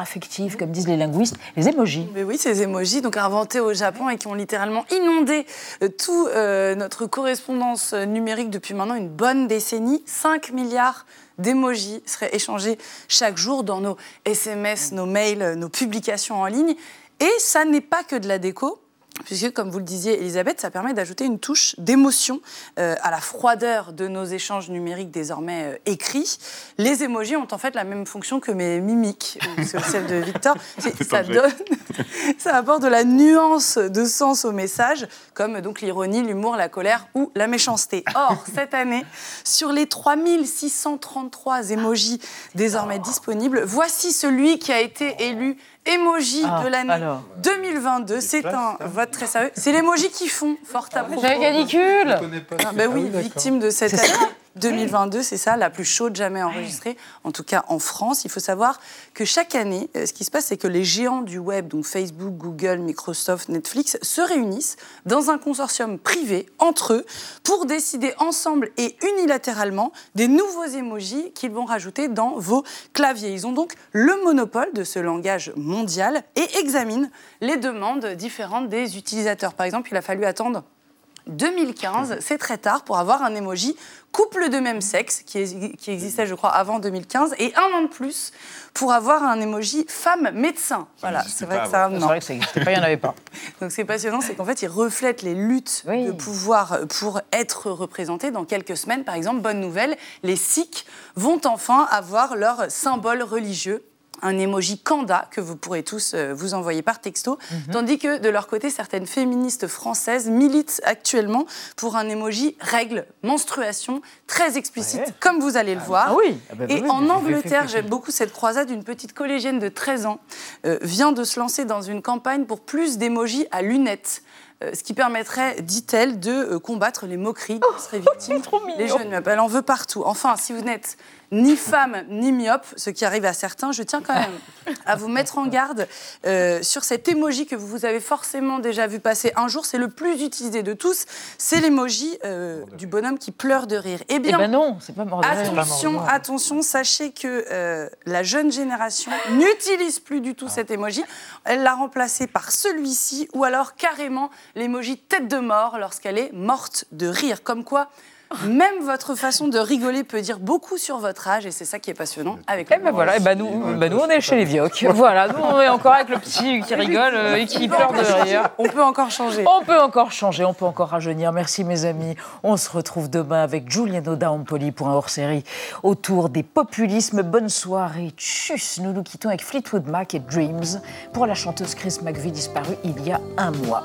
affective, comme disent les linguistes, les émojis. Mais oui, ces emojis, donc inventés au Japon et qui ont littéralement inondé euh, tout euh, notre correspondance euh, numérique depuis maintenant une bonne décennie. 5 milliards d'emojis seraient échangés chaque jour dans nos SMS, nos mails, nos publications en ligne. Et ça n'est pas que de la déco. Puisque, comme vous le disiez, Elisabeth, ça permet d'ajouter une touche d'émotion euh, à la froideur de nos échanges numériques désormais euh, écrits. Les emojis ont en fait la même fonction que mes mimiques, ou celle de (laughs) Victor. Ça donne, (laughs) ça apporte de la nuance de sens au message, comme donc l'ironie, l'humour, la colère ou la méchanceté. Or, (laughs) cette année, sur les 3633 emojis désormais disponibles, voici celui qui a été élu emoji Ah, de l'année alors. 2022. C'est un vote très sérieux. C'est l'emoji qui font, fort à propos. la canicule Ah, ben oui, victime de cette année 2022, c'est ça, la plus chaude jamais enregistrée, en tout cas en France. Il faut savoir que chaque année, euh, ce qui se passe, c'est que les géants du web, donc Facebook, Google, Microsoft, Netflix, se réunissent dans un consortium privé entre eux pour décider ensemble et unilatéralement des nouveaux emojis qu'ils vont rajouter dans vos claviers. Ils ont donc le monopole de ce langage mondial et examinent les demandes différentes des utilisateurs. Par exemple, il a fallu attendre 2015, c'est très tard pour avoir un emoji couple de même sexe qui, est- qui existait, je crois, avant 2015, et un an de plus pour avoir un emoji femme médecin. Voilà, c'est vrai que ça. Vrai que ça n'existait pas, il n'y en avait pas. (laughs) Donc ce qui est passionnant, c'est qu'en fait, il reflète les luttes de pouvoir pour être représentés dans quelques semaines. Par exemple, bonne nouvelle, les Sikhs vont enfin avoir leur symbole religieux un emoji Kanda que vous pourrez tous euh, vous envoyer par texto, Mhm. tandis que de leur côté, certaines féministes françaises militent actuellement pour un emoji règle, menstruation, très explicite, Ouais. comme vous allez le voir. ah oui. Ah bah Et oui, en Angleterre, j'aime beaucoup cette croisade, une petite collégienne de 13 ans euh, vient de se lancer dans une campagne pour plus d'émojis à lunettes. euh, ce qui permettrait, dit-elle, de euh, combattre les moqueries seraient victimes (laughs) les jeunes. Elle en veut partout. Enfin, si vous n'êtes ni femme ni myope, ce qui arrive à certains, je tiens quand même à vous mettre en garde euh, sur cet emoji que vous avez forcément déjà vu passer un jour. C'est le plus utilisé de tous. C'est l'emoji euh, du bonhomme qui pleure de rire. Eh bien, ben non, c'est pas mort de rire. Attention, attention, sachez que euh, la jeune génération n'utilise plus du tout cet emoji. Elle l'a remplacé par celui-ci ou alors carrément l'emoji tête de mort lorsqu'elle est morte de rire. Comme quoi, même votre façon de rigoler peut dire beaucoup sur votre âge et c'est ça qui est passionnant avec Eh ben voilà, eh ben nous, ben nous on est chez les vioques. Voilà, nous on est encore avec le petit qui rigole euh, et qui pleure de rire. On peut encore changer. On peut encore changer, on peut encore rajeunir. Merci mes amis. On se retrouve demain avec Giuliano Dampoli pour un hors-série autour des populismes. Bonne soirée. Tchuss, nous nous quittons avec Fleetwood Mac et Dreams pour la chanteuse Chris McVie disparue il y a un mois.